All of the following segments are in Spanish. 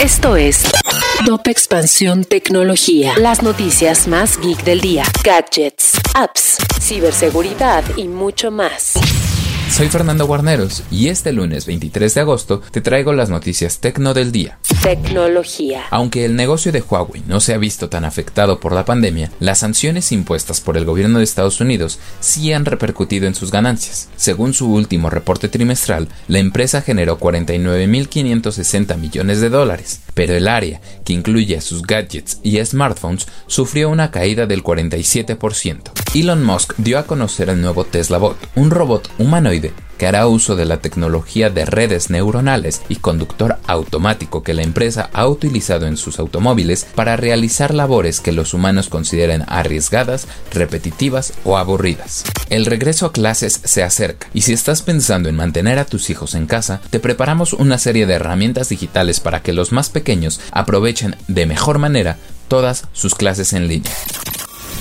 Esto es Top Expansión Tecnología. Las noticias más geek del día. Gadgets, apps, ciberseguridad y mucho más. Soy Fernando Guarneros y este lunes 23 de agosto te traigo las noticias tecno del día. Tecnología. Aunque el negocio de Huawei no se ha visto tan afectado por la pandemia, las sanciones impuestas por el gobierno de Estados Unidos sí han repercutido en sus ganancias. Según su último reporte trimestral, la empresa generó 49.560 millones de dólares, pero el área, que incluye sus gadgets y smartphones, sufrió una caída del 47%. Elon Musk dio a conocer el nuevo Tesla Bot, un robot humanoide que hará uso de la tecnología de redes neuronales y conductor automático que la empresa ha utilizado en sus automóviles para realizar labores que los humanos consideren arriesgadas, repetitivas o aburridas. El regreso a clases se acerca y si estás pensando en mantener a tus hijos en casa, te preparamos una serie de herramientas digitales para que los más pequeños aprovechen de mejor manera todas sus clases en línea.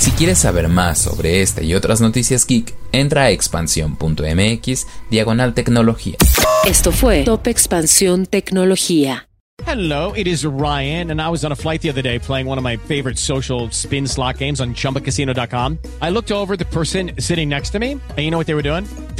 Si quieres saber más sobre esta y otras noticias geek, entra a expansión.mx diagonal tecnología. Esto fue Top Expansión Tecnología. Hello, it is Ryan, and I was on a flight the other day playing one of my favorite social spin slot games on chumbacasino.com. I looked over the person sitting next to me, and you know what they were doing?